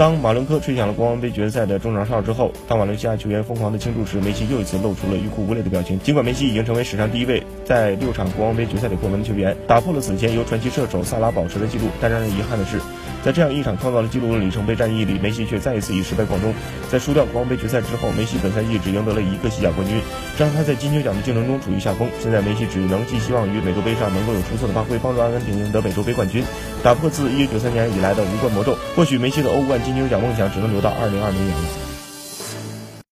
当马伦科吹响了国王杯决赛的中场哨之后，当马伦西亚球员疯狂的庆祝时，梅西又一次露出了欲哭无泪的表情。尽管梅西已经成为史上第一位在六场国王杯决赛里破门的球员，打破了此前由传奇射手萨拉保持的纪录，但让人遗憾的是，在这样一场创造了纪录的里程碑战役里，梅西却再一次以失败告终。在输掉国王杯决赛之后，梅西本赛季只赢得了一个西甲冠军，这让他在金球奖的竞争中处于下风。现在梅西只能寄希望于美洲杯上能够有出色的发挥，帮助阿根廷赢得美洲杯冠军，打破自1993年以来的无冠魔咒。或许梅西的欧冠金球奖梦想只能留到2020年了。